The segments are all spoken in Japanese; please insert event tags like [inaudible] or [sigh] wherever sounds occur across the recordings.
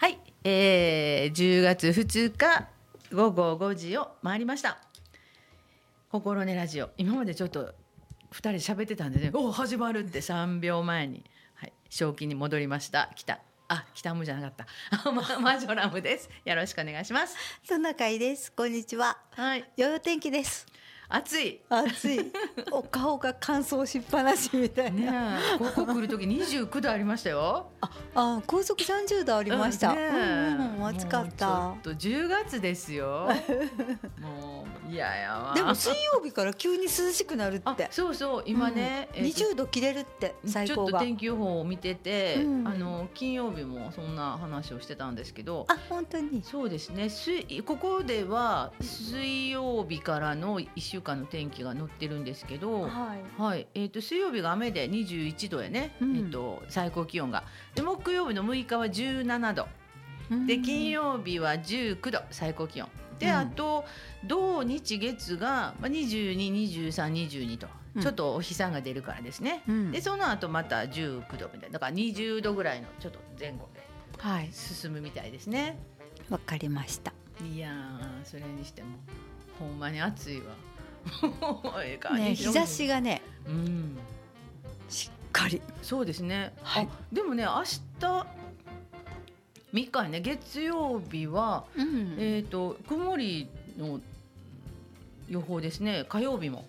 はい、えー、10月2日午後5時を回りました。心根ラジオ。今までちょっと2人喋ってたんでね。おお始まるって。3秒前に、はい、正気に戻りました。北あ北ムじゃなかった。ママジョラムです。よろしくお願いします。トナカイです。こんにちは。はい。よよ天気です。暑い暑い。[laughs] お顔が乾燥しっぱなしみたいねな。えここ来る時29度ありましたよあ、高速三十度ありました。うんうん暑かったもうちょっと10月ですよ [laughs] もういややわでも水曜日から急に涼しくなるあって。そうそう今ね、えーと二十度切れるって最ちょ高が。っと天気予報を見てて、うんあの金曜日もそんな話をしてたんですけどあ、本当に。そうですね水ここでは水曜日からの1週間の天気が載ってるんですけど、はい。はい。えー、と水曜日が雨で21度やね、うん。えー、と最高気温が。で木曜日の6日は17度。で金曜日は19度最高気温。で、うん。あと土日月がまあ222322と、うん。ちょっとお日さんが出るからですね、うん。でその後また19度みたいな。だから20度ぐらいのちょっと前後ではい。進むみたいですね。わかりました。いやーそれにしてもほんまに暑いわね、日差しがね、うん。しっかり。そうですね、はい。あでもね明日3日ね。月曜日はうん。えー、と曇りの予報ですね。火曜日も、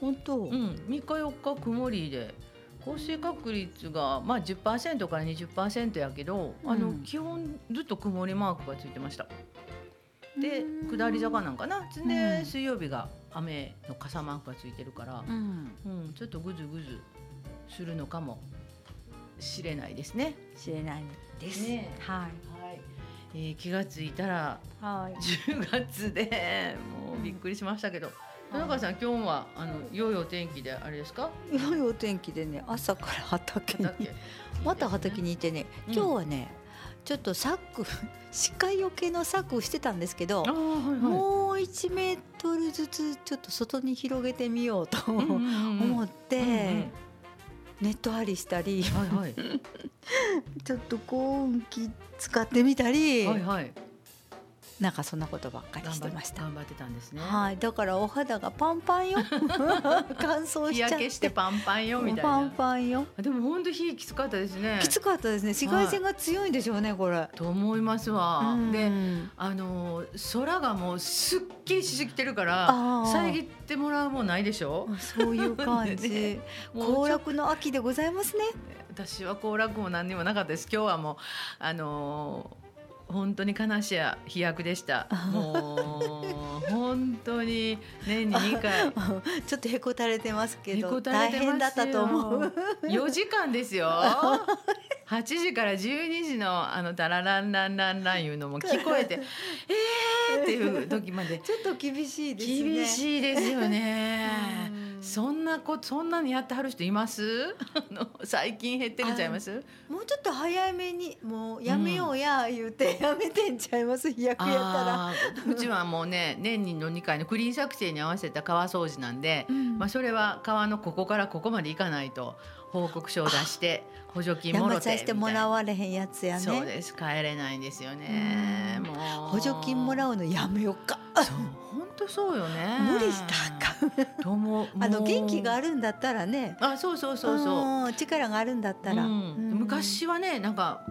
本当。うん、3日4日曇りで。降水確率が、まあ、10%から20%やけど、あのうん基本ずっと曇りマークがついてました。でうん。下り坂なんかな。で、うん。水曜日が雨の傘マークがついてるからう、ん。うん、ちょっとぐずぐずするのかもしれないですね。知れないです。ねはい。はいえー気がついたらはい。10月でもうびっくりしましたけど、田中さん今日はあの良いお天気であれですか？良いお天気でね朝から畑に畑 [laughs] また畑にいてねうん今日はね、ちょっとサック [laughs] 鹿よけのサックをしてたんですけどはいはい。もう1メートルずつちょっと外に広げてみようとうんうんうん思って、うんうんネット張りしたりはいはい [laughs] ちょっと高温機使ってみたり、はいはい。なんかそんなことばっかりしてました。頑張ってたんですね。はい、だからお肌がパンパンよ [laughs] 乾燥日しちゃって焼けしてパンパンよみたいパンな。パンよでも本当日きつかったですね。きつかったですね紫外線が強いんでしょうねこれ。と思いますわ。うんで、あの空がもうすっきりしすぎてるから遮ってもらうもんないでしょ？そういう感じ。[laughs] 行楽の秋でございますね。私は行楽も何にもなかったです今日はもうあのー本当に悲しや飛躍でした。もう本当に年に2回。[laughs] ちょっとへこたれてますけへど、大変だったと思う。4時間ですよ [laughs] 8時から12時のあのタラランランランランいうのも聞こえて [laughs] えーっていう時まで。ちょっと厳しいですね。厳しいですよね。うん。そんなこそんなにやってはる人います？[laughs] 最近減ってるんちゃいます？もうちょっと早めにもうやめようや言うて [laughs] やめてんちゃいます？飛躍やったら。うちはもうね年にの2回のクリーン作成に合わせた川掃除なんで、うん。まあ、それは川のここからここまで行かないと報告書を出して補助金もろてしてもらうわれへんやつやね。そうです帰れないんですよねうんもう補助金もらうのやめようか。そう本当そうよね無理したかん。と思う [laughs] あの元気があるんだったらね。あそうそうそうそううん力があるんだったら。うんうん昔はねなんか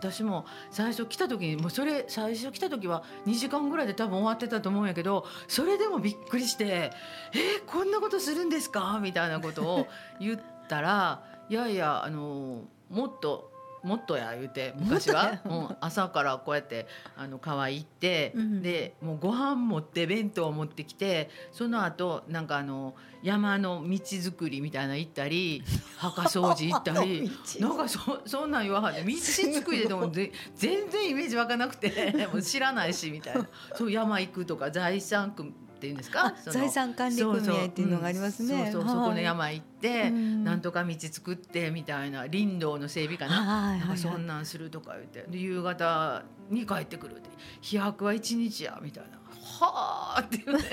私も最初来た時にもうそれ最初来た時は2時間ぐらいで多分終わってたと思うんやけどそれでもびっくりして「えー、こんなことするんですか?」みたいなことを言ったら「いやいやあのもっともっとや」言うて昔は、うん、朝からこうやってあの川行って、うんでもうご飯持って弁当を持ってきてその後なんかあの山の道作りみたいなの行ったり [laughs] 墓掃除行ったり。なんかそそんなん言わはんで道作りででも [laughs] ぜ全然イメージ湧かなくてもう知らないしみたいな。そう山行くとか財産区っていうんですか？財産管理組合っていうのがありますね。そうそうそうそこのはい山行って、うん。なんとか道作ってみたいな林道の整備かな、なんかそんなんするとか言ってで夕方に帰ってくるって飛泊は一日やみたいな。はあっていうね。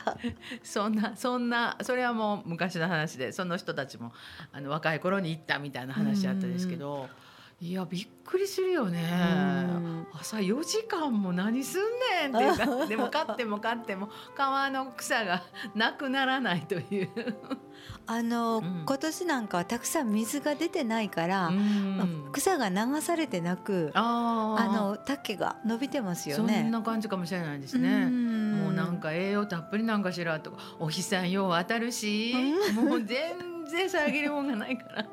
[laughs] そんなそんなそれはもう昔の話でその人たちもあの若い頃に行ったみたいな話あったんですけど、いやびっくりするよね。うん。朝4時間も何すんねんって。いうかでも飼っても飼っても皮の草がなくならないという、あの、うん。今年なんかはたくさん水が出てないから、うん。草が流されてなくあの竹が伸びてますよそね。んな感じかもしれないですね。うん。もうなんか栄養たっぷりなんかしらとかお日さんよう当たるし、もう全然遮るもんがないから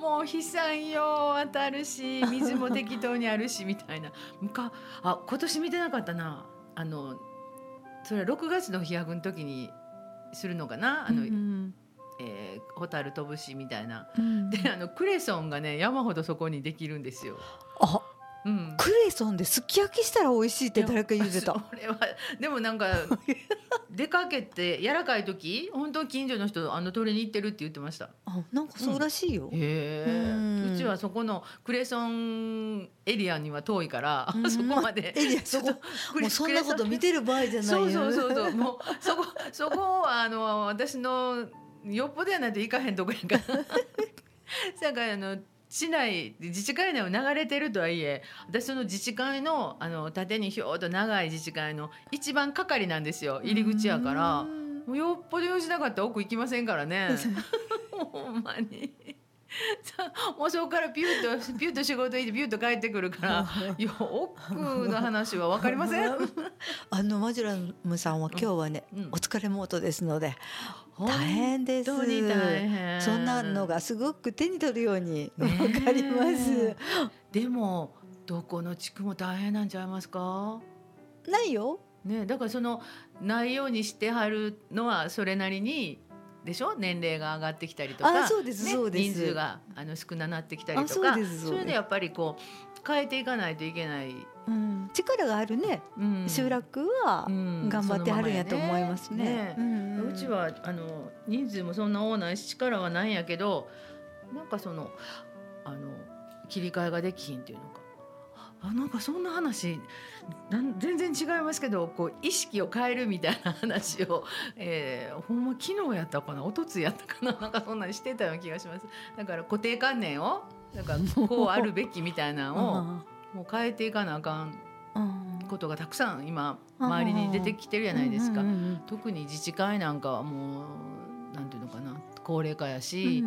もう日さんよう当たるし [laughs] 水も適当にあるしみたいな。むかあ今年見てなかったな。あのそれは6月の飛躍の時にするのかな？あの、うんえー、ホ飛ぶしみたいな。うん。であのクレソンがね山ほどそこにできるんですよ。あうん、クレソンですき焼きしたら美味しいって誰か言ってた。[laughs] それはでもなんか [laughs] 出かけて柔らかい時本当近所の人あの取りに行ってるって言ってました。あなんかそうらしいよ。へうんえ。うちはそこのクレソンエリアには遠いから、うんそこまで。エリアちょっとクレもうそんなこと見ててる場合じゃないよ。そうそうそうそうもうそこそこはあの私のよっぽどやないと行かへんとこやから。[laughs] だからあの市内自治会内を流れてるとはいえ私その自治会のあの縦にひょーっと長い自治会の一番係なんですよ。入り口やから。うんもうよっぽど用事なかったら奥行きませんからね。[laughs] ほんまに。さ [laughs] もうそこからピュッとピュッと仕事行ってピュッと帰ってくるからいや奥の話は分かりませんあのマジュラムさんは今日はね、うんお疲れモードですので大変です。本当に大変そんなのがすごく手に取るようにわかります。でもどこの地区も大変なんちゃいますか？ないよ。ねだからそのないようにしてはるのはそれなりにでしょ？年齢が上がってきたりとか人数があの少ななってきたりとかそうですれでやっぱりこう変えていかないといけない、うん、力があるね、うん。集落はうん。頑張ってはるんやと思いますね。うちはあの人数もそんな多ないし力はないんやけどなんかそのあの切り替えができひんっていうのか。あなんかそんな話なん全然違いますけどこう意識を変えるみたいな話を、[laughs] えー、ほんま昨日やったかな一昨日やったかななんかそんなにしてたような気がします。だから固定観念をなんかこうあるべきみたいなのをもう変えていかなあかんうん。ことがたくさん今周りに出てきてるじゃないですか。特に自治会なんかはもうなんていうのかな。高齢化やうんし、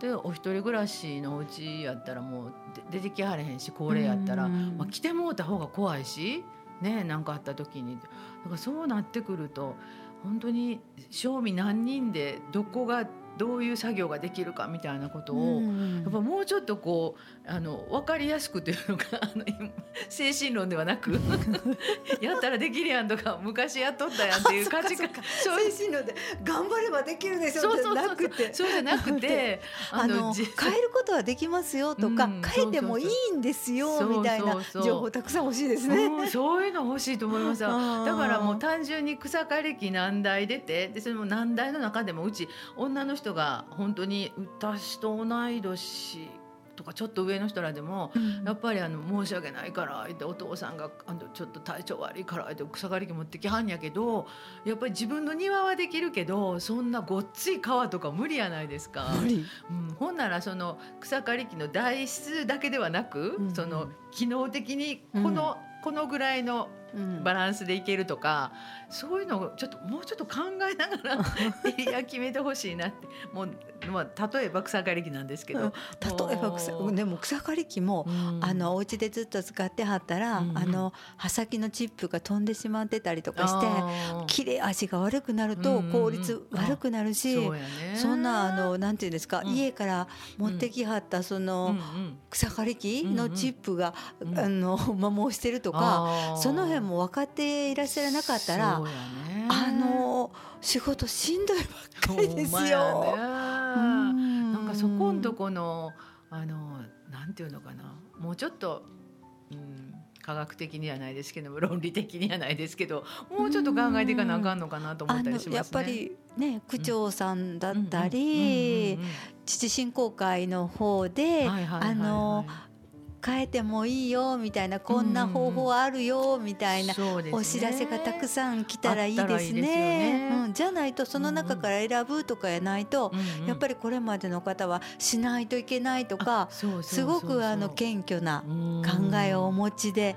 でお一人暮らしのお家やったらもうで出てきはれへんし高齢やったら、うんまあ、来てもうた方が怖いしね何かあった時に。だからそうなってくると本当に賞味何人でどこがどういう作業ができるかみたいなことを、うんやっぱもうちょっとこうあの分かりやすくというのか [laughs] あの今精神論ではなく [laughs] やったらできるやんとか昔やっとったやんっていう価値観。そういう。精神論で頑張ればできるでしょ。じゃそうそうそう。なくて。そうじゃなくてあのじ変えることはできますよとか、うん変えてもいいんですよみたいな情報たくさん欲しいですね。うんそういうの欲しいと思いますだからもう単純に草刈り機何台出てでそれも何台の中でもうち女の人が本当に私と同い年とかちょっと上の人らでもうん。やっぱりあの申し訳ないから言ってお父さんがあのちょっと体調悪いから言って草刈り機持ってきはんやけどやっぱり自分の庭はできるけどそんなごっつい川とか無理やないですか。無理。うん、ほんならその草刈り機の台数だけではなく、うんその機能的にこの、このぐらいのうんバランスでいけるとか、そういうのをちょっともうちょっと考えながらエリア決めてほしいなって。もう、まあ、例えば草刈り機なんですけど、例えば草でも草刈り機も、うん。あのお家でずっと使ってはったら、うん。うんあの刃先のチップが飛んでしまってたりとかして切れ味が悪くなるとうんうんうん。効率悪くなるし、そそんなあのなんていうんですか、うん。家から持ってきはったその、うんうん。草刈り機のチップが、うんあの [laughs] 摩耗してるとか、その辺も分かっていらっしゃらなかったらね。あの仕事しんどいばっかりですよ。やね。ななんかそこんとこのあのなんていうのかな。もうちょっと、うん、科学的にはないですけども論理的にはないですけどもうちょっと考えていかなあかんのかなと思あったりしますね。のやっぱりね区長さんだったり父振興会の方ではいはいはいはい。あの変えてもいいよみたいなこんな方法あるよみたいなお知らせがたくさん来たらいいですね。ね。うん、じゃないとその中から選ぶとかやないと、うんうん。やっぱりこれまでの方はしないといけないとかすごくあの謙虚なうん考えをお持ちで、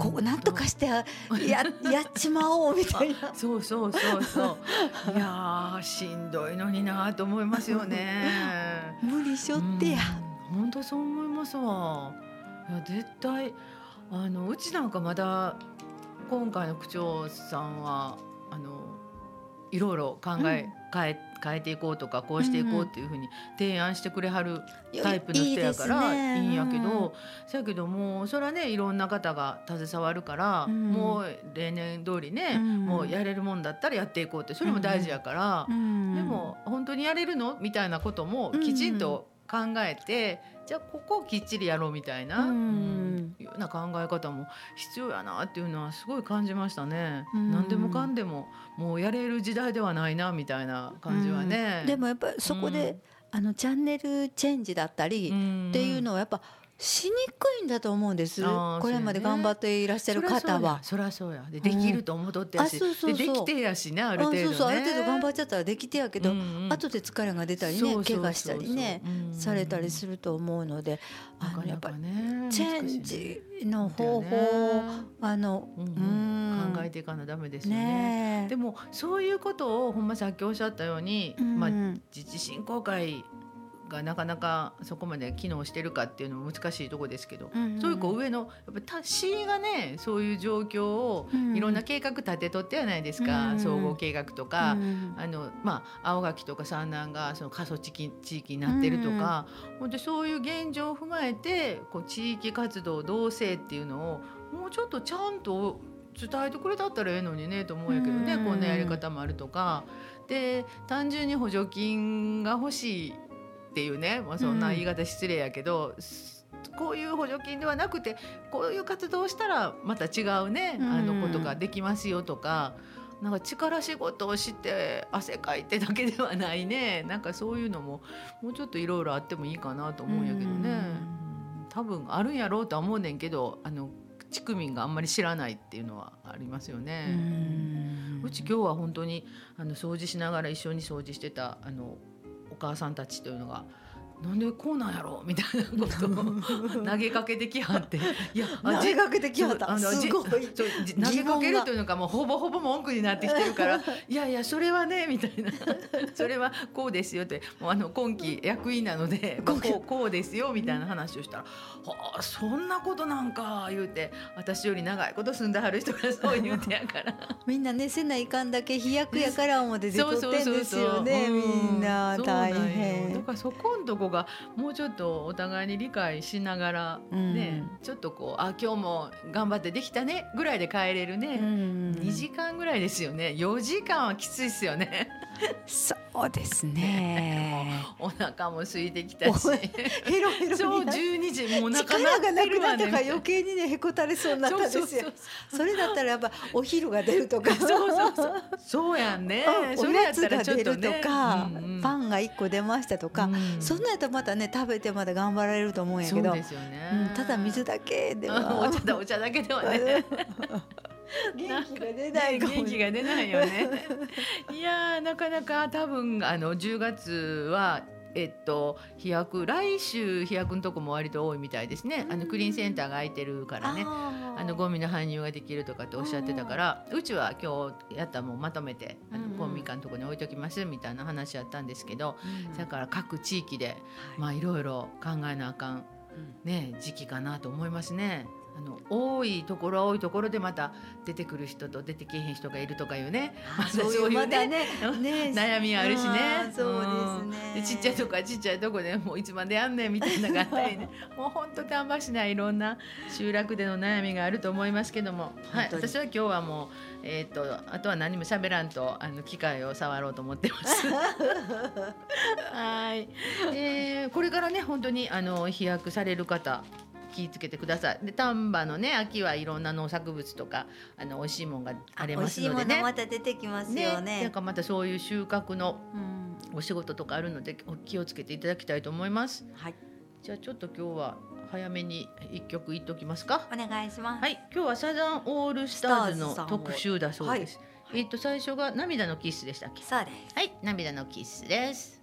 こうなんとかしてややっちまおうみたいな。そうそうそうそう。[laughs] いやーしんどいのになと思いますよね。無理しょってや。本当そう思いますわ。いや絶対あのうちなんかまだ今回の区長さんはあのいろいろ考え、変え変えていこうとかこうしていこうっていうふうに提案してくれはるタイプの人やからいいんやけどそやけどもうそれはねいろんな方が携わるから、うん。もう例年通りね、うん。もうやれるもんだったらやっていこうってそれも大事やから、うん。でも本当にやれるの？みたいなこともきちんと考えて、じゃあここをきっちりやろうみたいな、うんような考え方も必要やなっていうのはすごい感じましたね。うん何でもかんでももうやれる時代ではないなみたいな感じはね。うんでもやっぱりそこで、あのチャンネルチェンジだったり、っていうのはやっぱしにくいんだと思うんです。これまで頑張っていらっしゃる方は。そりゃそうや。でできると思っとってやし、でできてやしねある程度ね。あそうそう。ある程度頑張っちゃったらできてやけど、後で疲れが出たりね怪我したりね、うんされたりすると思うので、あのやっぱりねチェンジの方法をあの、考えていかなダメですよね。でもそういうことをほんまさっきおっしゃったように、まあうん。自治振興会がなかなかそこまで機能してるかっていうのも難しいところですけど、うんそういうこう上のやっぱり市がねそういう状況をうん。いろんな計画立てとってやないですか、うん総合計画とか。うんあのまあ、青垣とか三南がその過疎地域地域になってるとか、本当にそういう現状を踏まえてこう地域活動同性っていうのをもうちょっとちゃんと伝えてくれたったらええのにねと思うんやけどね、うん。こんなやり方もあるとか。で単純に補助金が欲しいっていうね、まあ、そんな言い方失礼やけど、こういう補助金ではなくてこういう活動をしたらまた違うね、うんあのことができますよとか。なんか力仕事をして汗かいてだけではないねなんかそういうのももうちょっといろいろあってもいいかなと思うんやけどね、うん多分あるんやろうとは思うねんけどあの地区民があんまり知らないっていうのはありますよね。うんうち今日は本当にあの掃除しながら一緒に掃除してたあのお母さんたちというのが。なんでこうなんやろうみたいなことを [laughs] 投げかけてきはって。いやあ投げかけてきはった。すごい。投げかけるというのがもうほぼほぼ文句になってきてるからいやいやそれはねみたいな。それはこうですよって。もうあの今期役員なので、まあ、こうこうですよみたいな話をしたら「はあそんなことなんか」言うて私より長いこと住んではる人がそう言うてやから。[laughs] みんなねせないかんだけ飛躍やから思って出とってんですよねうんみんな。大変。だからそこんとこがもうちょっとお互いに理解しながらね、うん。ちょっとこうあ今日も頑張ってできたねぐらいで帰れるね、うん。2時間ぐらいですよね。4時間はきついですよね。そうですね。[laughs] お腹も空いてきたし。ヘロヘロそうにな。12時もう力がなくなったから余計にねへこたれそうになったんですよ。それだったらやっぱお昼が出るとか。そうそうそう。そうやんね。[laughs] おやつが出るちょっとか、パンが一個出ましたとか、うん。そんなんやったらまたね食べてまだ頑張られると思うんやけど。ただ水だけでうんは。[laughs] お茶だお茶だけではね。[laughs] 元気が出ない元気が出ないよね。いやーなかなか多分あの10月はえっと飛躍来週飛躍のとこも割と多いみたいですね。あのクリーンセンターが空いてるからね。あのゴミの搬入ができるとかっておっしゃってたからうちは今日やったもんまとめてあの公民館のとこに置いときますみたいな話やったんですけどうん。だから各地域でまあいろいろ考えなあかん。ね時期かなと思いますね。あの多いところは多いところでまた出てくる人と出てけえへん人がいるとかいうね。あそういうまたねね。悩みあるしね。そうですね。ちっちゃいとこはちっちゃいとこでもういつまでやんねんみたいなのがあったりねもうほんと芳しないいろんな集落での悩みがあると思いますけども、はい、私は今日はもう、えー、とあとは何も喋らんとあの機械を触ろうと思ってます。[laughs] はい、えーこれからね本当にあの飛躍される方気をつけてください。で丹波のね秋はいろんな農作物とかあの美味しいもんがありますのでね。また出てきますよねなんかまたそういう収穫のうんお仕事とかあるのでお気をつけていただきたいと思います。はいじゃあちょっと今日は早めに一曲言っておきますか。お願いします。はい、今日はサザンオールスターズの特集だそうです。はいえっと最初が涙のキスでしたっけ？そうです。はい、涙のキスです。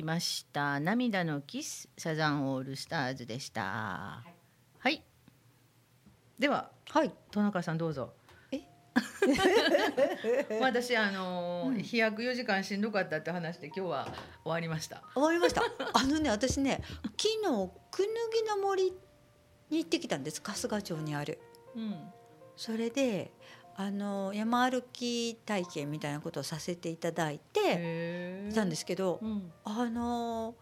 きました。涙のキスサザンオールスターズでした。はい。でははい戸中さんどうぞ。え？[laughs] 私あのーうん飛躍4時間しんどかったって話で今日は終わりました。終わりましたあのね私ね昨日くぬぎの森に行ってきたんです春日町にあるうん。それであの山歩き体験みたいなことをさせていただいてたんですけどうん。あの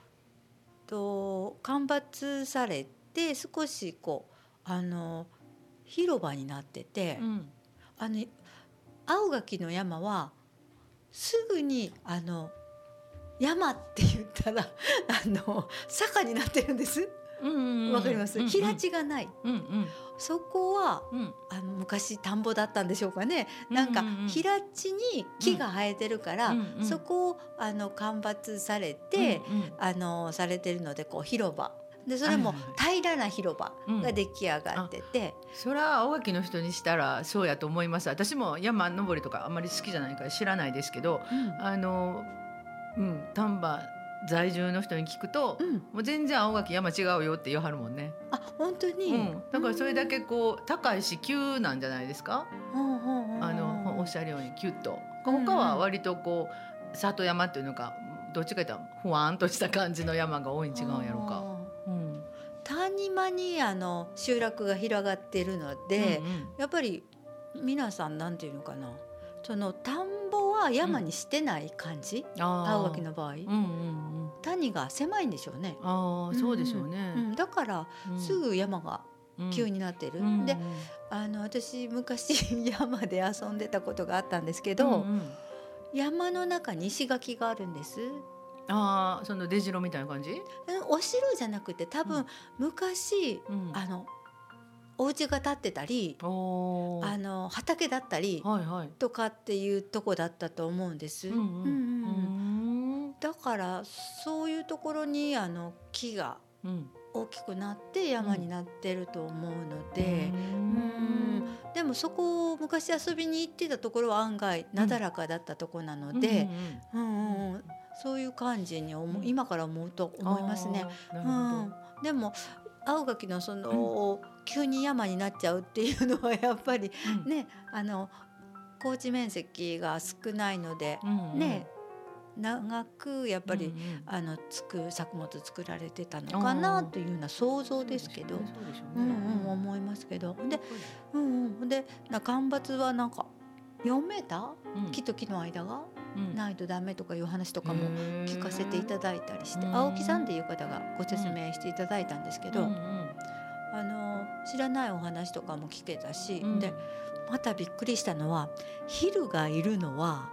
と間伐されて少しこうあの広場になってて、うん。あの青垣の山はすぐにあの山って言ったらあの坂になってるんです。うんうんうん。わかります？平。地がない。うんうんそこはうん。あの昔田んぼだったんでしょうかね。なんかうんうん。うん平地に木が生えてるから、うんうん。そこをあの間伐されて、うんうん。あのされてるのでこう広場。でそれも平らな広場が出来上がってて、それは青垣の人にしたらそうやと思います。私も山登りとかあんまり好きじゃないから知らないですけどあのうん丹波在住の人に聞くと、うん、もう全然青垣山違うよって言わはるもんね、あ本当に、うん、だからそれだけこう高いし急なんじゃないですか、うんうんうんあのおっしゃるようにキュッと。うん他は割とこう里山っていうのかどっちかというとふわんとした感じの山が多いん違うんやろうか。うん。谷間にあの集落が広がっているので、うんうん。やっぱり皆さんなんていうのかな？その田んぼは山にしてない感じ、あー。青垣の場合、うんうんうん。谷が狭いんでしょうね、ああそうでしょうね。うん、だからうん。すぐ山が急になってる、うん。であの私昔 [laughs] 山で遊んでたことがあったんですけど、うんうん。山の中に石垣があるんです。ああその出城みたいな感じ？うんお城じゃなくて多分うん。昔、うん。あのお家が建ってたりあの畑だったり。とかっていうとこだったと思うんです。うんうん。うんうん。うん。だからそういうところにあの木がうん。大きくなって山になってると思うので、うん。でもそこを昔遊びに行ってたところは案外なだらかだったところなので、うんうんうん。そういう感じに思う今から思うと思いますね。。うん、でも青垣のその、急に山になっちゃうっていうのはやっぱりほど。ねあの高地面積が少ないので、うんうんね長くやっぱり、うんうん。あのつく作物作られてたのかなというような想像ですけど。そうんね。うん思いますけど。で,、うんうん、でな間伐はなんか4メーターうん。木と木の間が？うん。ないとダメとかいう話とかも聞かせていただいたりしてうん。青木さんっていう方がご説明していただいたんですけど、うんうん知らないお話とかも聞けたし、うん。でまたびっくりしたのはヒルがいるのは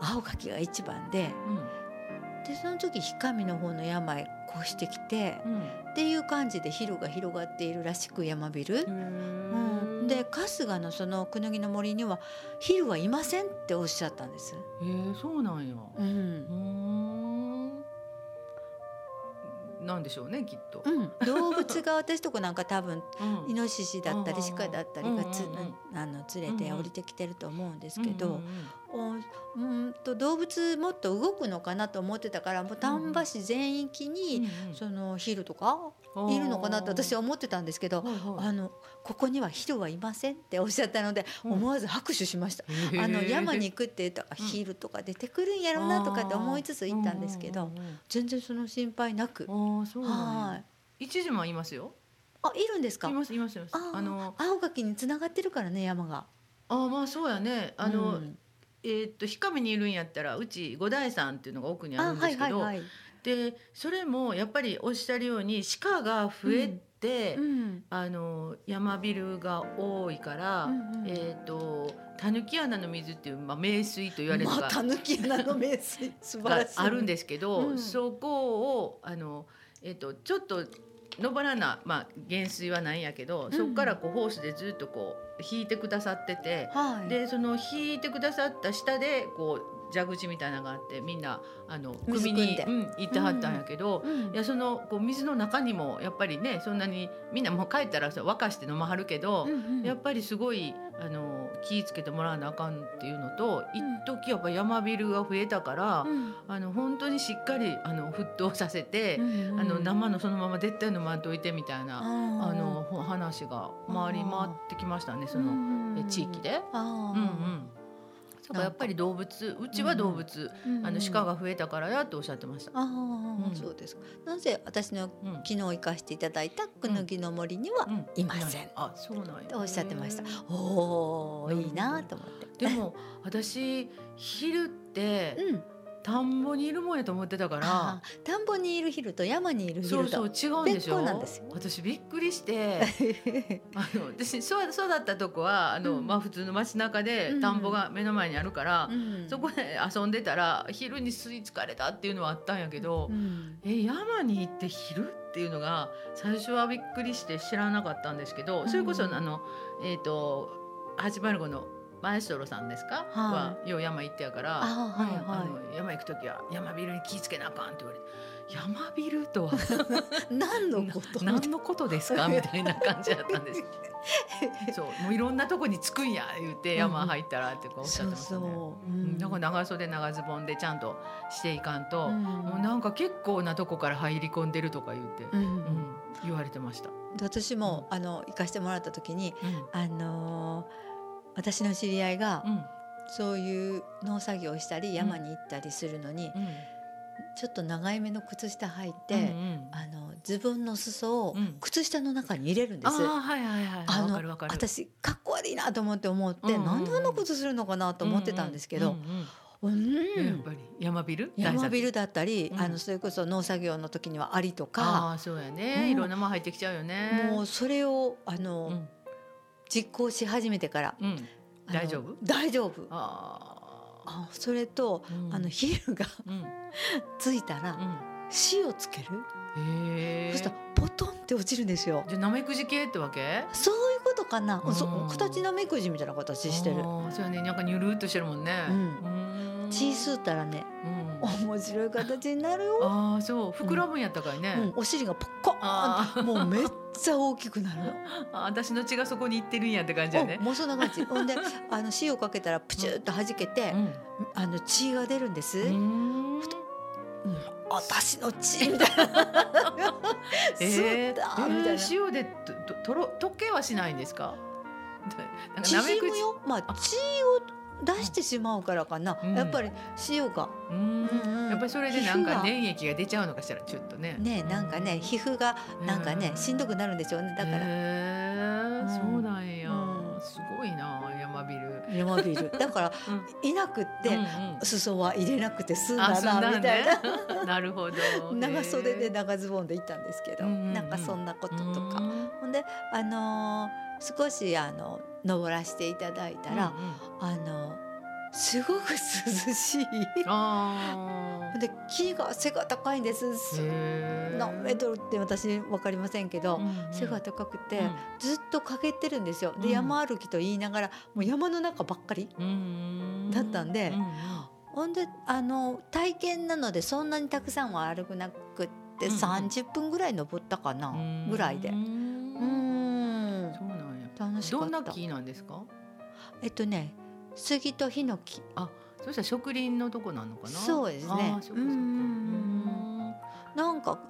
うん。青垣が一番でうん。でその時氷上の方の山へ越してきてうん。っていう感じでヒルが広がっているらしく山ビル。で春日のそのくぬぎの森にはヒルはいませんっておっしゃったんです。へーそうなんや。うんなんでしょうねきっと。うん、動物が私とこなんか多分うん。イノシシだったりうん鹿だったりがつ、あの連れて降りてきてると思うんですけどうんうん、おうんと動物もっと動くのかなと思ってたからもう丹波市全域うんにうん。そのヒルとかうんいるのかなって私は思ってたんですけどあのここにはヒルはいませんっておっしゃったのでうん。思わず拍手しました。あの山に行くって言ったらうん。ヒールとか出てくるんやろうなとかって思いつつ行ったんですけど全然その心配なく。はい。一時もいますよ。あいるんですか？いますいますいます。ああの青垣に繋がってるからね山が。あまあそうやね。あの、うん。えーっと氷上にいるんやったらうち五台山っていうのが奥にあるんですけど、でそれもやっぱりおっしゃるように鹿が増えて、うんあの山ビルが多いから、うんうん。えーっとたぬき穴の水っていうまあ名水と言われるのが穴の名水素晴らしい。があるんですけど、うん。そこをあの、えっとちょっと登らな、まあ、減水はないんやけど、ん。そこからこうホースでずっとこう引いてくださってて、はい。でその引いてくださった下でこう蛇口みたいなのがあってみんなあの水汲んで。首に、うん、行ってはったんやけど。うんいやそのこう水の中にもやっぱりねそんなにみんなもう帰ったらそう沸かして飲まはるけど、うんうん。やっぱりすごいあの気ぃつけてもらわなあかんっていうのと、一時やっぱ山ビルが増えたから、うん。あの本当にしっかりあの沸騰させて、うんあの生のそのまま絶対飲まんといてみたいな、ああのほ話が回り回ってきましたねその、え地域で。あうんうんだからやっぱり動物うちは動物、あの鹿が増えたからやとおっしゃってました。ああ、うんそうですか。なぜ私のうん。昨日行かせていただいたくぬぎの森にはうん。いません。あそうなんや。とおっしゃってました。おおいいなと思って。でも私昼ってうん田んぼにいるもんやと思ってたから。田んぼにいる昼と山にいる昼と。そうそう違うんでしょ？なんですよ。私びっくりして。[laughs] あの私そう育ったとこはあの、うん。まあ普通の街中でうん。田んぼが目の前にあるから、うん。そこで遊んでたら昼に吸い付かれたっていうのはあったんやけど、うん。え山に行って昼っていうのが最初はびっくりして知らなかったんですけど、それこそうん。あのえっ、と805のマエストロさんですか、ははよう山行ってやから、あはいはい。山行く時は山ビルに気ぃつけなあかんって言われて。山ビルとは？[laughs] 何のこと？何のことですか？みたいな感じだったんです。[laughs] そうもういろんなとこに着くんや言って山入ったらってこうおっしゃってましたうそう。うん。だから長袖長ズボンでちゃんとしていかんと、うん。もうなんか結構なとこから入り込んでるとか言って、うん。うん言われてました。私もあの行かしてもらった時にあのー私の知り合いがうん。そういう農作業をしたり山に行ったりするのにうん。ちょっと長い目の靴下履いうんうてん。あのズボンの裾をうん。靴下の中に入れるんです。あーはいはいはいあの。私かっこ悪いなと思って思って、うんうんなんであんなことするのかなと思ってたんですけど、うんうんうん。うん。やっぱり山ビル？山ビルルだったり、うん。あのそれこそ農作業の時にはアリとあか、あそうやね、うん。いろんなもん入ってきちゃうよね。もうそれをあの、うん実行し始めてから、うん。大丈夫？大丈夫。ああそれと、うん。あの昼がうん。[laughs] ついたらうん。塩つける、へえそしたらポトンって落ちるんですよ。じゃあなめくじ系ってわけ？そういうことかな、うん。形なめくじみたいな形してる。そうやね。なんかニュルっとしてるもんね。血吸ったらねうん。面白い形になるよ、[laughs] ああそう。膨らむんやったかいね、うん、お尻がポッコーンあともうめっちゃ大きくなる。のあ私の血がそこに行ってるんやって感じやね。お。もうそんな感じ。[laughs] ほんであの塩かけたらプチュッと弾けて、うん。あの血が出るんです、うーんうん。私の血みたいな。吸ったみたいな、塩でとととろ溶けはしないんですか？[laughs] なんかなめくじ縮むよ。まあ。血を出してしまうからかな、うん。やっぱり塩が。うーん。うんうん。やっぱりそれでなんか粘液が出ちゃうのかしらちょっとね。ねなんかね皮膚がなんかねうんしんどくなるんでしょうね。だから、へー。うん。そうなんや、うん。すごいな山ビル。山ビール。[laughs] だからうん。いなくって、うんうん。裾は入れなくて済んだなみたいな、ね。[laughs] なるほど。[laughs] 長袖で長ズボンで行ったんですけど、うんうんうん。なんかそんなこととか、うん。ほんであのー少しあの登らせていただいたら、うんうん。あのすごく涼しい。あで木が背が高いんです。何メートルって私分かりませんけど、うんうん。背が高くて、うん。ずっと陰ってるんですよ。で、うん。山歩きと言いながらもう山の中ばっかりうんだったんでうんうん。ほんであの体験なのでそんなにたくさんは歩くなくってうんうん。30分ぐらい登ったかな、ぐらいで楽しかった。どんな木なんですか？えっとね杉とヒノキ。そしたら植林のとこなのかな？そうですね。うんうん。なんか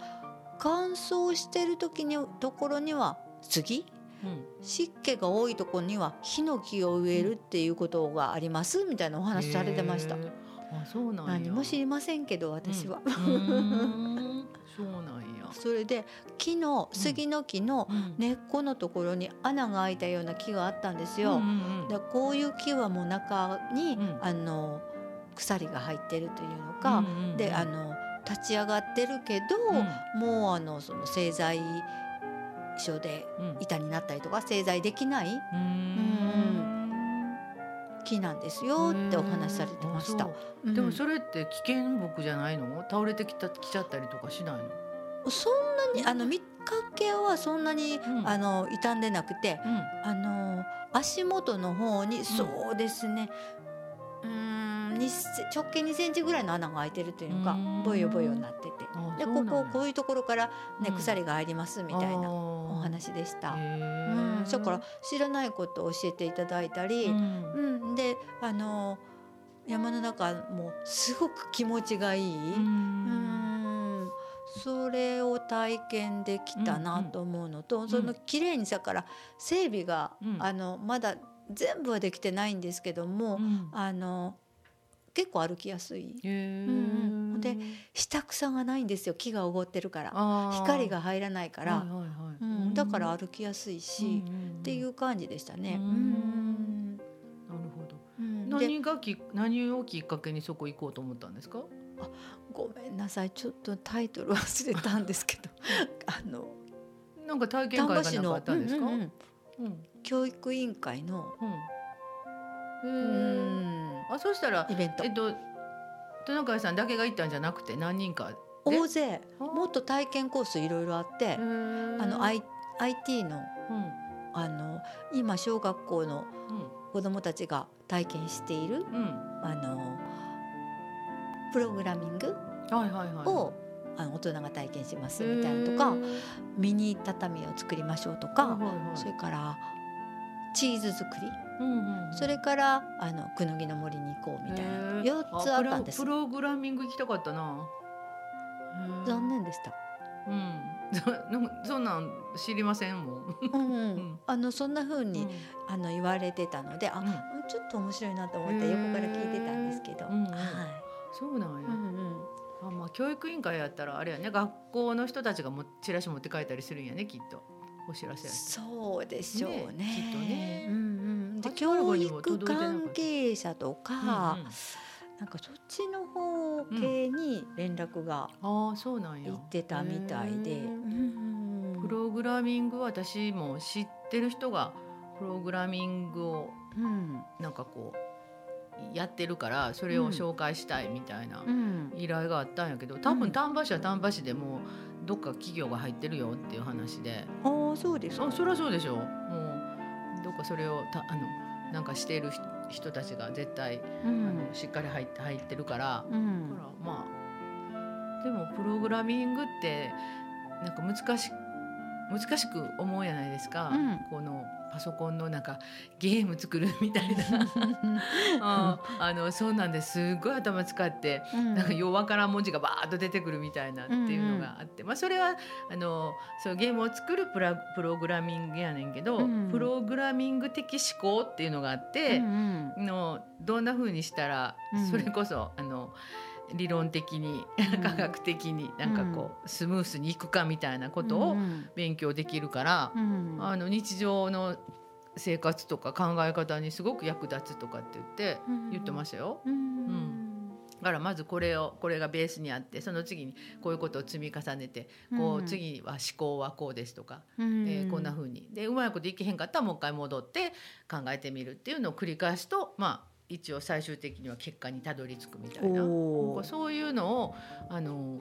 乾燥してる時にところには杉？うん。湿気が多いところにはヒノキを植えるっていうことがあります？みたいなお話されてました。あ、そうなんや。何も知りませんけど私は。うん。うそうなんや。それで木の杉の木のうん。根っこのところに穴が開いたような木があったんですよ。でこういう木はもう中に、うん。あの鎖が入ってるというのか、であの立ち上がってるけど、もうあのその製材所でうん。板になったりとか製材できないうん。木なんですよってお話しされてました。でもそれって危険木じゃないの？倒れてきたきちゃったりとかしないの？そんなにあの見かけはそんなに、ん。あの傷んでなくてうん。あの足元の方にそうですね。うーん2セ直径2センチぐらいの穴が開いてるというのかうん。ボヨボヨになってて。あでこここういうところから、ねうん。鎖が入りますみたいなおお話でした。へうん、ーだから知らないことを教えていただいたり、ううんんであの山の中もすごく気持ちがいい、ううんんそれを体験できたなと思うのと、ん。その綺麗にだから整備が、うん。あのまだ全部はできてないんですけども、うん。あの結構歩きやすい。うんうん。で下草がないんですよ。木がおごってるから。光が入らないから、はいはいはい。うん、だから歩きやすいし、うんうんうん。っていう感じでしたね。うん。うん。なるほど。何がき何をきっかけにそこ行こうと思ったんですか？ごめんなさいちょっとタイトル忘れたんですけど。[laughs] あのなんか体験丹会がなんかったんですか？うんうんうんうん。教育委員会の、うん。うん、あそうしたらイベント。えっとトナカイさんだけが行ったんじゃなくて何人かで？大勢。もっと体験コースいろいろあって、あの、I、IT のうん。あの今小学校のうん。子どもたちが体験しているうん。あのプログラミング？はいはいはい。を、あの大人が体験しますみたいなとかミニ畳を作りましょうとはいか、はいはい。それからチーズ作り、うんうんうん。それからあのくぬぎの森に行こうみたいなへー。4つあったんです。プログラミング行きたかったな。残念でした。うん。[laughs] そなんなん知りませんもん。うんあのそんな風に、うん。あの言われてたので、あ、うん。ちょっと面白いなと思って横から聞いてたんですけど、うん。はい、そうなんや、うんうん、あまあ教育委員会やったらあれやね。学校の人たちがもチラシ持って帰ったりするんやねきっと。お知らせそうでしょうね。ねきっとね。うんうん、で805教育関係者とか、うんうん。なんかそっちの方系に連絡がああそうなんや。行ってたみたいで、うんうんプログラミング私も知ってる人がプログラミングをうん。なんかこうやってるからそれを紹介したいみたいなうん。依頼があったんやけど多うん。分丹波市は丹波市でもうどっか企業が入ってるよっていう話で。ああそうですか。あそりゃそうでしょ。もうどっかそれをたあのなんかしてる人人たちが絶対、うあんのしっかり入って入ってるから、だうん。からまあでもプログラミングってなんか難し難しく思うじゃないですか、うん。このパソコンのなんかゲーム作るみたいな。あ [laughs] あのそうなんです。っごい頭使ってうん。なんかようわからん文字がバーッと出てくるみたいなっていうのがあって、まあ、それはあのそうゲームを作るプラプログラミングやねんけど、うん。プログラミング的思考っていうのがあって。うん。のどんな風にしたら、うん。それこそあの理論的に、うん。科学的になんかこう、スムースにいくかみたいなことをうん勉強できるから、うん。あの日常の生活とか考え方にすごく役立つとかって言ってうん。言ってましたよ。うん。だからまずこれをこれがベースにあってその次にこういうことを積み重ねてこううん。次は思考はこうですとか、うん。えーこんな風に。でうまいこといけへんかったらもう一回戻って考えてみるっていうのを繰り返すとまあ一応最終的には結果にたどり着くみたいな。そういうのをあの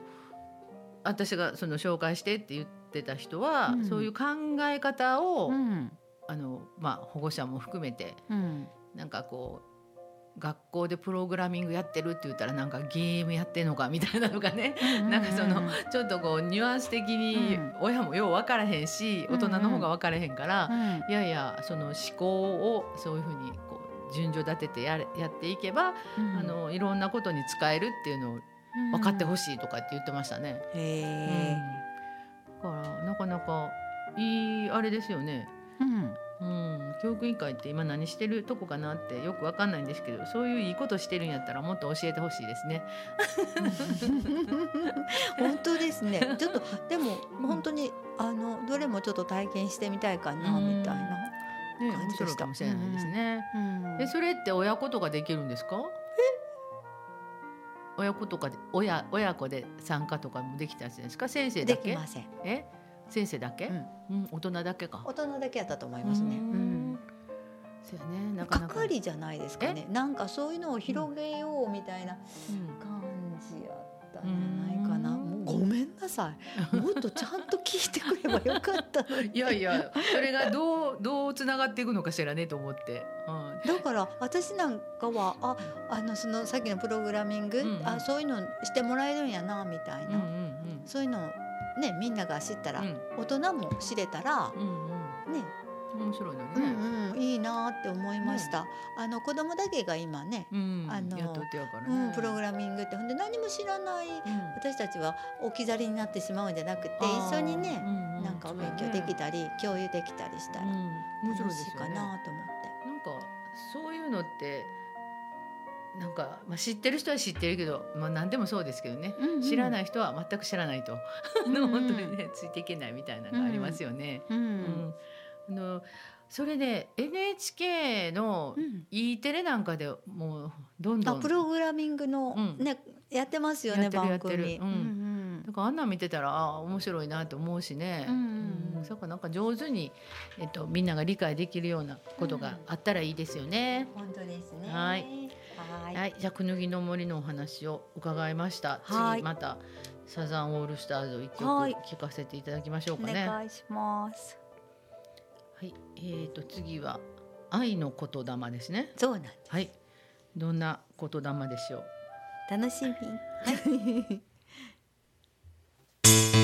私がその紹介してって言ってた人は、うん。そういう考え方を、うん。あのまあ、保護者も含めてうん。なんかこう学校でプログラミングやってるって言ったらなんかゲームやってんのかみたいなのがねなんかそのちょっとこうニュアンス的にうん。親もよう分からへんし、うん大人の方が分からへんから、うん。いやいやその思考をそういうふうに順序立ててやれやっていけば、あのいろんなことに使えるっていうのを分かってほししいとかって言ってましたね。うんだからなかなかいいあれですよね。ーうんうん、教育委員会って今何してるとこかなってよくわかんないんですけどそういういいことしてるんやったらもっと教えてほしいですね。[laughs] 本当ですね。ちょっとでも本当にあのどれもちょっと体験してみたいかなみたいな。ね感面じでした白いかもしれないですね。うんえそれって親子とかできるんですか？親子とかで親親子で参加とかもできたんですか？先生だけ？でき？ません。え？先生だけ？うんうん、大人だけか。大人だけやったと思いますね。ううんん。そうやねなかなか。係じゃないですかね。なんかそういうのを広げようみたいなうん感じやったんじゃないごめんなさい。もっとちゃんと聞いてくればよかったのに。[laughs] いやいやそれがどうどうつながっていくのかしらねと思って、うん、だから私なんかはああのそのさっきのプログラミング、うんうん。あそういうのしてもらえるんやなみたいな、うんうんそういうのをねみんなが知ったら、うん。大人も知れたらうんうん。ね、うん面白いのうね、んうんいいなって思いました、あの子供だけが今ね、うんあのやっとってやからうね、ん、プログラミングってほんで何も知らないうん。私たちは置き去りになってしまうんじゃなくて一緒にね、うんうんなんかお勉強できたり、共有できたりしたら楽しいかなと思って。なんかそういうのってなんか、まあ、知ってる人は知ってるけど、まあ、何でもそうですけどね、知らないい人は全く知らないと、うんうん。[laughs] 本当にねついていけないみたいなのがありますよね。うん。うんあのそれで NHK のうん。E テレなんかでもうどんどんあプログラミングのうん。ね、やってますよね番やってる。組。うんうんだからあんなん見てたらあ面白いなと思うしね、うんうんうん。そっかなんか上手に、えっと、みんなが理解できるようなことがあったらいいですよね。本当ですね。はい。はい。はい、じゃあくぬぎの森のお話を伺いました。はい。次またサザンオールスターズを一曲はい。聴かせていただきましょうおかね。は願いします。い、えー、と次は愛の言霊ですね。そうなんです。はい、どんな言霊でしょう？楽しみ。はい。「[laughs]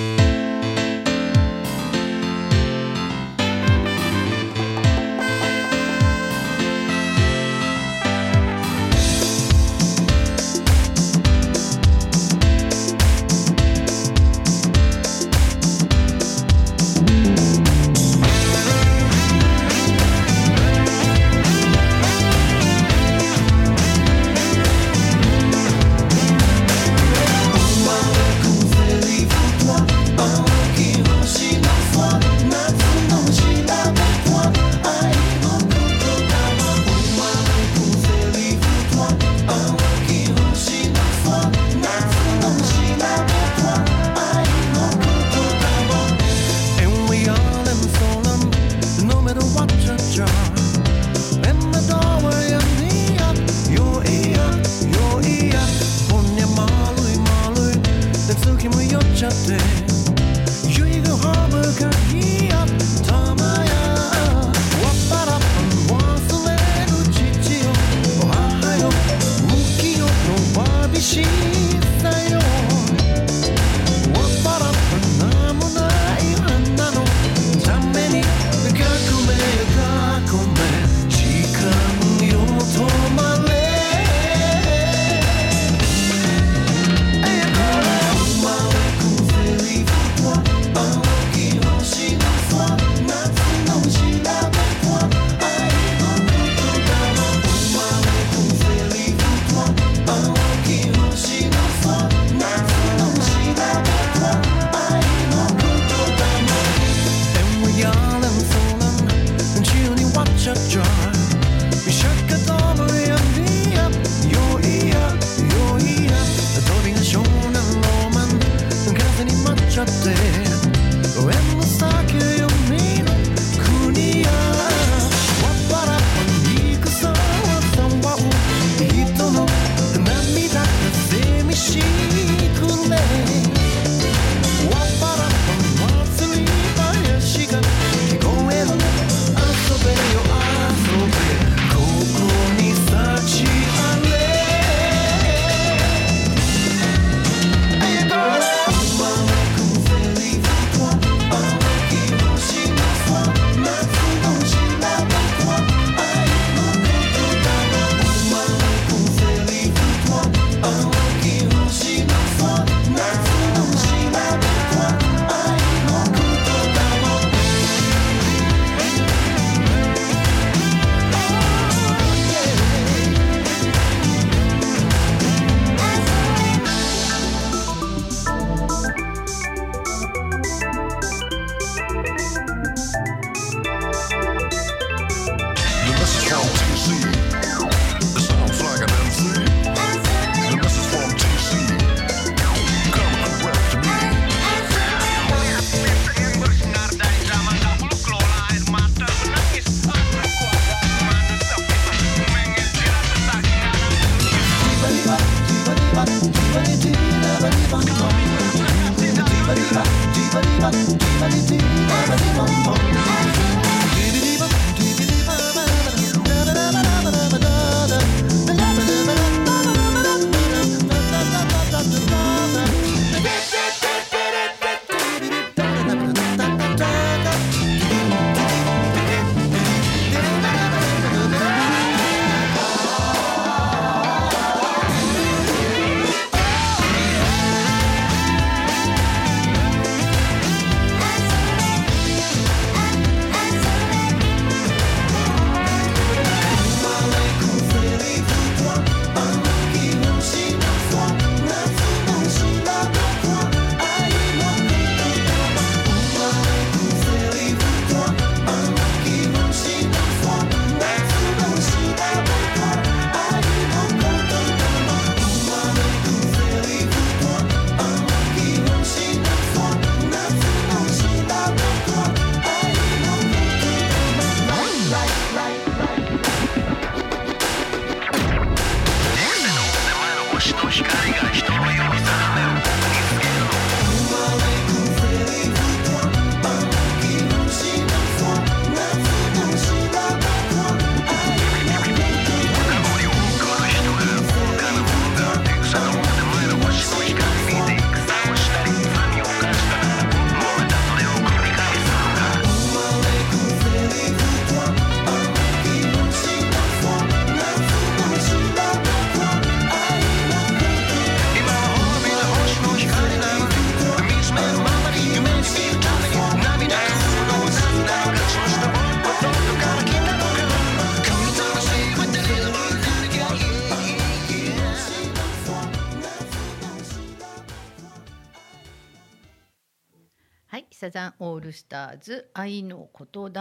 ルスターズ愛の言霊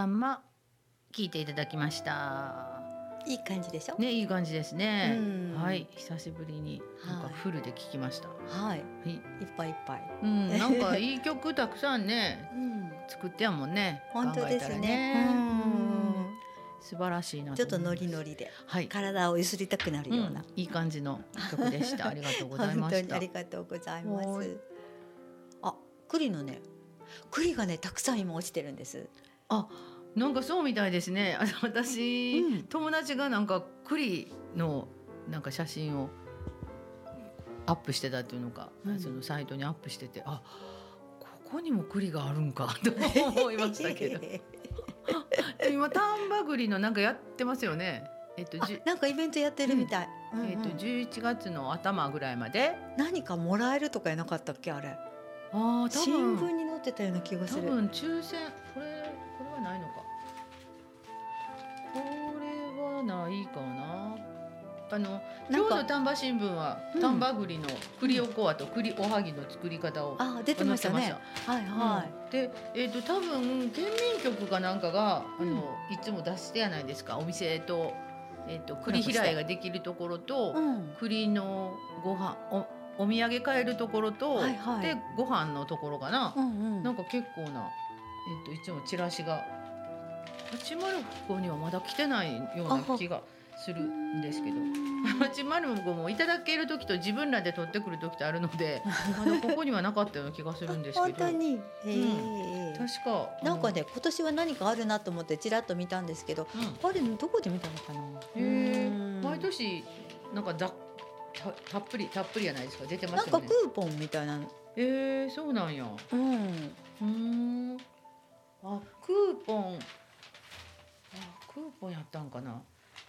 聞いていただきました。いい感じでしょ？ね、いい感じですねうん。はい、久しぶりになんかはいフルで聞きました。ははい。い、いっぱいいっぱい。うん、[laughs] なんかいい曲たくさんねうん。作ってやもんね。本当ですね。ううんん。素晴らしいなちょっとノリノリではい、体をゆすりたくなるような。うんいい感じの曲でした。ありがとうございました [laughs] 本当にあり。がとうございまはいす。あ、栗のね、栗がねたくさん今落ちてるんです。あ、なんかそうみたいですね。私、うん友達がなんか栗のなんか写真をアップしてたっていうのか、うんそのサイトにアップしてて、あ、ここにも栗があるんか [laughs] と思いましたけど。[laughs] [laughs] 今丹波栗のなんかやってますよね。えっと、あじゅなんかイベントやってるみたい。うんうんえっと11月の頭ぐらいまで。何かもらえるとかやなかったっけあれ。ああ、多新聞分に載ってたような気がする。多分抽選これこれはないのか。これはないかな。あの今日の丹波新聞はうん丹波栗の栗おこわと栗おはぎの作り方をあ、出てましたね。はいはい。うんで、えっ、と多分県民局かなんかが、あのいつも出してやないですか。お店とえっ、と栗平井ができるところと、うん。栗のご飯おお土産買えるところと、はいはいでご飯のところかな。うんうん。なんか結構なえっ、といつもチラシが805にはまだ来てないような気がするんですけど。805もいただける時と自分らで取ってくる時とあるので [laughs] まだここにはなかったような気がするんですけど本当に。へえ。確かなんかね今年は何かあるなと思ってちらっと見たんですけど、あの、あれどこで見たのかな。毎年なんかざたたっぷりたっぷりやないですか？出てまなんかすよねクーポンみたいな。の。えー、そうなんや。うん。うーん。あクーポン。あクーポンやったんかな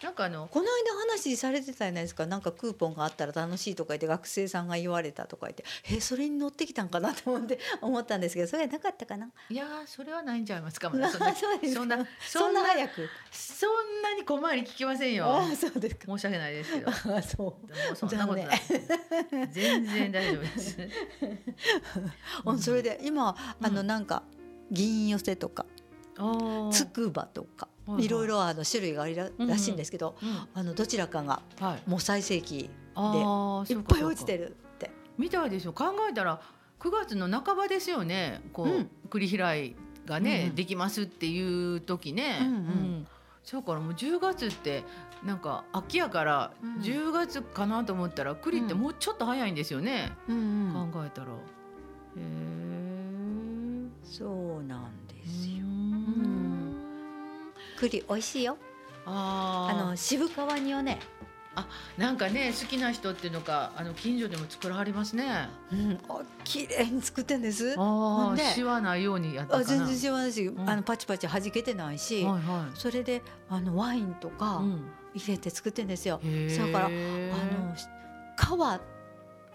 なんかあのこの間話されてたじゃないですか。なんかクーポンがあったら楽しいとか言って学生さんが言われたとか言って。えそれに乗ってきたんかなと思って思ったんですけどそれなかったかな。いやーそれはないんちゃいますか [laughs] そんなそんなそんな早く？そんなに小回り聞きませんよ。あそうですか。申し訳ないですけど。も [laughs] あそう。うそんなことない。全然大丈夫です。[laughs] うん、それで今あのうん。なんか銀寄せとかつくばとかはいはい。いろいろあの種類がありらしいんですけど、うんあのどちらかがはい。もう最盛期あーいっぱい落ちてるって。みたいですよ。考えたら9月の半ばですよね。こう、うん。栗平井がね、うんうん。できますっていう時ね、うんうん。そうからもう10月ってなんか秋やからうん。10月かなと思ったら栗ってもうちょっと早いんですよね、うんうん。考えたら。へえ。そうなん栗美味しいよ。あー。あの渋皮煮をね、なんかね好きな人っていうのかあの近所でも作らはりますね。うん、あ綺麗に作ってんです。ああしわないようにやった全然知らないし、ん。あのパチパチ弾けてないし、はいはそれであのワインとい。かうん。入れて作ってんですよ。へー。だからあの皮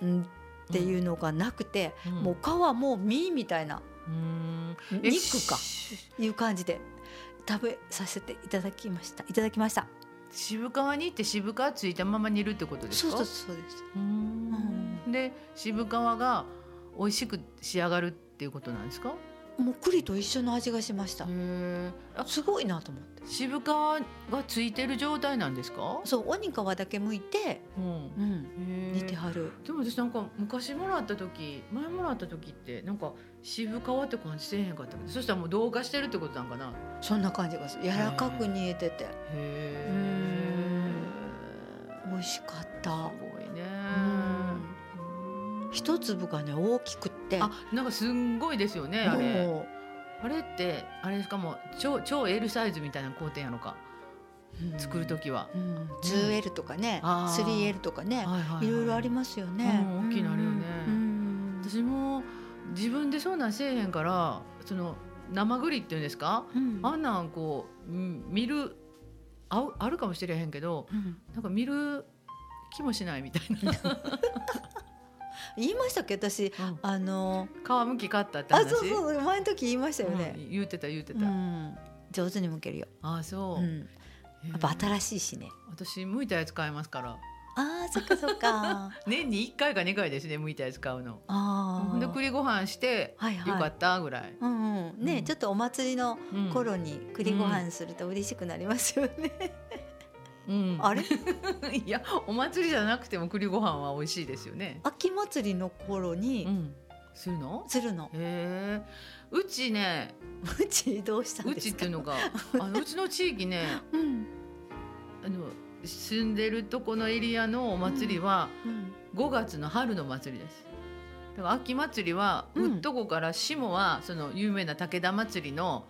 うんっていうのがなくて、うん。もう皮も身みたいな。うん。え肉か。しいう感じで食べさせていただきました。いただきました。渋皮に行って渋皮ついたまま煮るってことですか？そうそうです。うで渋皮が美味しく仕上がるっていうことなんですか？もう栗と一緒の味がしましたすごいなと思って。渋皮がついてる状態なんですか？そう、鬼皮だけ剥いて、うん。うん、煮てはる。でも私なんか昔もらった時前もらった時ってなんか渋皮って感じせえへんかったけどそしたらもう同化してるってことなんかな？そんな感じがする。柔らかく煮えてて、へ美味しかった。一粒がね大きくって。あなんかすんごいですよねあれ。もあれってあれしかも超超 L サイズみたいな工程やのか。ううん。作る時は、うん。2L とかねあー。3L とかねはいろいろありますよね。うん大きいのあるよね。うん。私も自分でそうなんせえへんからその生栗っていうんですか？うん。あんなんこううん見るああるかもしれへんけどうん。なんか見る気もしないみたいな [laughs] 言いましたっけ？私うん。あの皮むき買ったってあ話そうそう前の時言いましたようねん言うてた言うてた、うん。上手に剥けるよ。ああそう。う、ん。やっぱ新しいしね。私剥いたやつ買いますから。あーそっかそっか。[laughs] 年に1回か2回ですね剥いたやつ買うの。あであ栗ご飯してはいはい。よかったぐらい、うんうん。ね、うん。ちょっとお祭りのうん。頃に栗ご飯すると嬉しくなりますよね。うん。あれ？[laughs] いやお祭りじゃなくても栗ご飯は美味しいですよね。秋祭りの頃うにん。するの？するの。へえ。うちねうちどうしたんうですか？ちっていうのが [laughs] あのうちの地域ねうん。あの住んでるとこのエリアのお祭りはうん。5月の春の祭りです。だから秋祭りは、ううんっとこから下はその有名な武田祭りの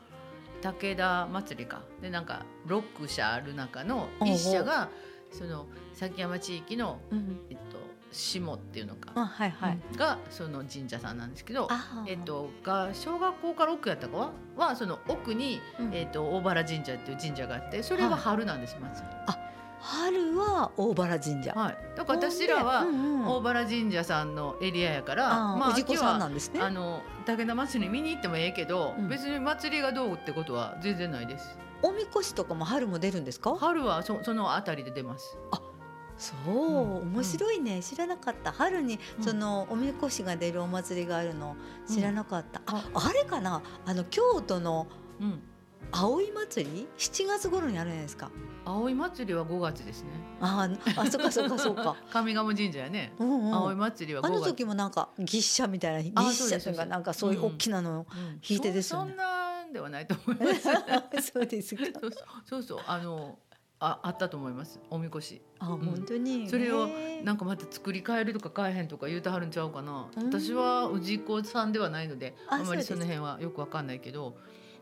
武田祭りか。でなんか6社ある中の1社がその崎山地域の、うんえっと、下っていうのか、あはいはい。うんがその神社さんなんですけど、あえっと、が小学校から奥やったかははその奥に、うん。えっと、大原神社っていう神社があってそれは春なんです、祭り。春は大原神社。はい、だから私らはうんうん。大原神社さんのエリアやから、あまあ氏子さん秋はなんですね。あの武田祭り見に行ってもええけど、うん。別に祭りがどうってことは全然ないです。おみこしとかも春も出るんですか？春はそそのあたりで出ます。そう、ん面白いね。知らなかった。春にうん。そのおみこしが出るお祭りがあるの知らなかった、あああれかな？あの京都のうん、葵祭り？7月頃にあるじゃないですか。葵祭りは5月ですね。あーあそっかそっかそっか。上賀茂神社やね。うんうん。葵祭りは5月。あの時もなんか牛車みたいなあ牛車とかなんかそういう大きなの引いてですよね。そそんなんではないと思います。[laughs] そうですかそうそう。あのああったと思います。おみこし。あ本当に？それをねなんかまた作り変えるとか変えへんとか言うてはるんちゃうかな、うん。私は氏子さんではないのであまりその辺はよくわかんないけど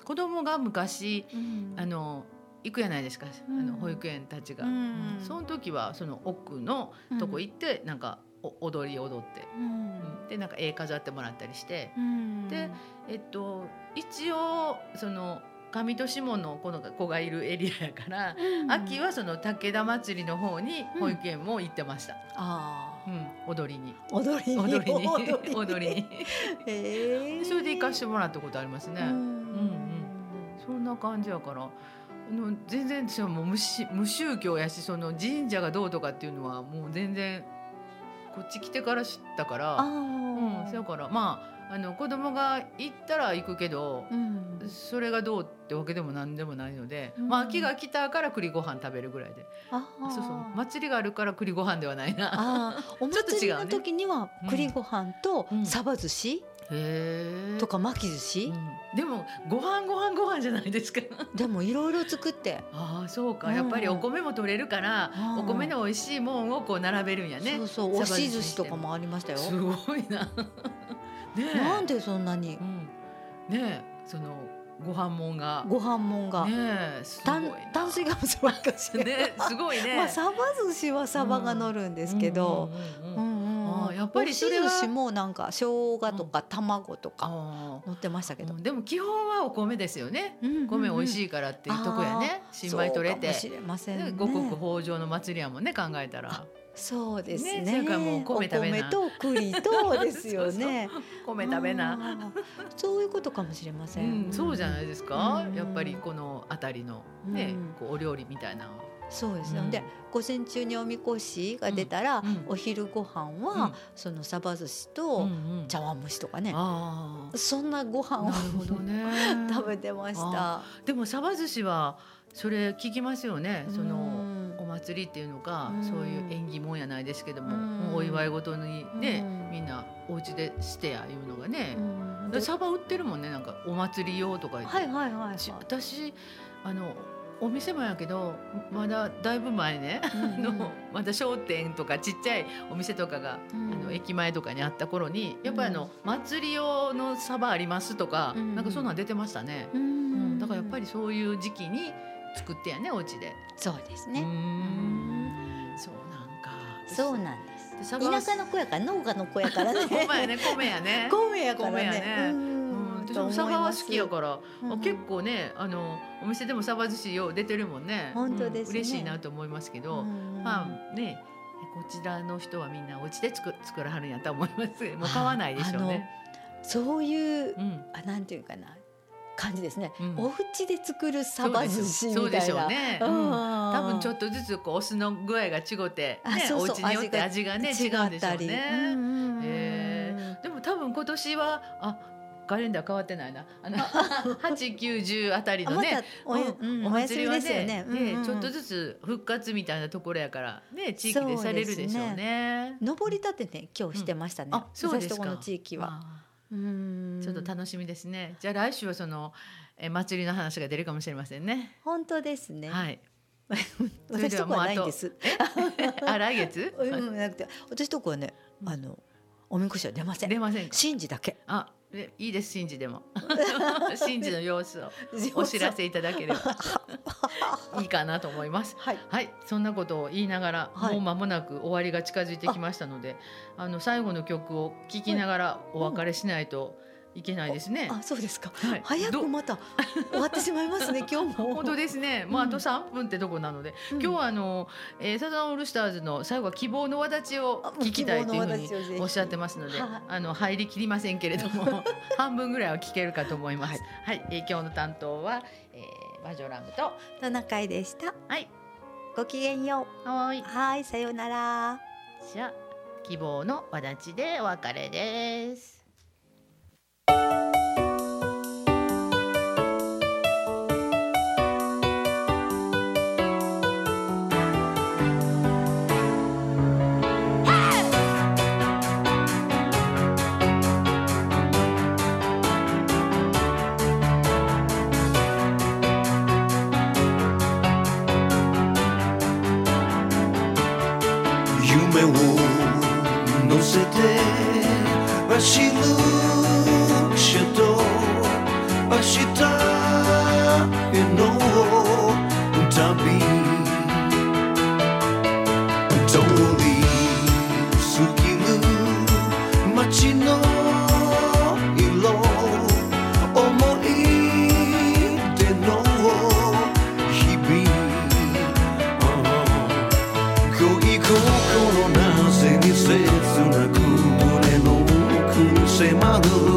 子供が昔うん。あの行くやないですか、うん。あの保育園たちが、うん。うん。その時はその奥のとこ行ってなんかお踊り踊って、うん。うん。でなんか絵飾ってもらったりして、うん。でえっと一応その上と下のこの子がいるエリアやから、うん。秋はその武田祭りの方に保育園も行ってました。あうん、踊りに。ー踊りに？踊りに。[laughs] 踊りに。踊りに。へー。それで行かしてもらったことありますね、な感じやから。あの全然私はもう無し無宗教やしその神社がどうとかっていうのはもう全然こっち来てから知ったから。あうんーそやから。まああの子供が行ったら行くけど、うん。それがどうってわけでも何でもないので、うん。まあ秋が来たから栗ご飯食べるぐらいで。あー。そうそう。祭りがあるから栗ご飯ではないな。あ [laughs] ょっと違うね。祭りの時には栗ご飯とうん。サバ寿司とか巻き寿司？うん。でもご飯ご飯ご飯じゃないですか。[laughs] でもいろいろ作って。ああそうか。うん。やっぱりお米も取れるから、うん。お米の美味しいもんをこう並べるんやね。そうそう。押し寿司とかもありましたよ。すごいな。[laughs] ねえ。なんでそんなに？うん、ねえそのご飯もんが。ご飯もんが。ねえすごい炭な。炭水化物ばっかし [laughs] ねすごいね。まあサバ寿司はサバが乗るんですけど、うんやっぱりそれは押しもなんか生姜とか卵とかあ乗ってましたけど。ー、でも基本はお米ですよね。うん米美味いしいからっていうとこやね。新米取れて。ね。で五穀豊穣の祭りやもんね考えたら。そうですね。ねそれもう米食べな。お米と栗とですよね。[laughs] 米食べな。そういうことかもしれませ、うんん、そうじゃないですか、うん。やっぱりこの辺りのね、うん。こうお料理みたいなのはそうです。ね、うん。で午前中におみこしが出たら、うん。お昼ご飯は、うん。そのサバ寿司うんとうん。茶碗蒸しとかね、あそんなご飯をあなるほどね。[laughs] 食べてました。でもサバ寿司はそれ聞きますよね。そのうんお祭りっていうのか、うん。そういう縁起物やないですけども、うん。もうお祝い事にね、うん。みんなお家でしてやいうのがね、サバ売ってるもんね。なんかお祭り用とか言って、はいはいはいはい。ち私あのお店もやけどまだだいぶ前ね、うんうん。のまだ商店とかちっちゃいお店とかが、うんあの駅前とかにあった頃にやっぱりあの、祭り用のサバありますとか、うんなんかそんなん出てましたね、ううんん。だからやっぱりそういう時期に作ってやねお家で。そうですうね。ん。そうなんか。そうなんです。田舎の子やから農家の子やからね。[laughs] ほんまやね。米やね。[laughs] 米やからね。ね。うんうん、私もサバは好きやから、うんうん。結構ねあのお店でもサバ寿司よう出てるもんね。本当ですね。うん嬉しいなと思いますけど、うんまあねこちらの人はみんなお家で作作らはるんやと思います。[laughs] もう買わないでしょうね。そういううん。あなんていうかな感じですね。うん。お家で作るサバ寿司みたいな。そうでしょうね。うん。多多分ちょっとずつこうお酢の具合が違って、ね、あそうそう。お家によって味がね違うんでしょうね。へでも多分今年はあカレンダー変わってないなあの [laughs] 八九十あたりのねたお,、うんお祭りはねうんうんちょっとずつ復活みたいなところやからね地域でされるでしょうね。登り立てね今日してましたね。あそうですか。私とこの地域は。あうんーちょっと楽しみですね。じゃあ来週はそのえ祭りの話が出るかもしれませんね。本当ですね。はい。[laughs] 私とこではもうあとはないんです。[laughs] あ来月？うんなくて私とこはねうんあのおみこしは出ません。出ませんか？神事だけ。あえいいです神事でも。[laughs] 神事の様子を。お知らせいただければ。[laughs] いいかなと思います。はい。はい、そんなことを言いながら、はい。もう間もなく終わりが近づいてきましたので、あの最後の曲を聴きながらお別れしないといけないですね。あそうですか。はい早どくまた終わってしまいますね [laughs] 今日も。本当ですね。もうあと3分ってとこなので、うん今日はあの、えーサザンオールスターズの最後は希望の輪立ちを聞きたいというふうにおっしゃってますので、はいあの入りきりませんけれども、[laughs] 半分ぐらいは聞けるかと思います。はい、えー今日の担当は、えー、バジョラムと、トナカイでした。はい、ごきげんよはーい。う。はいさようなら。じゃあ希望の輪立ちでお別れです。you 奥に迫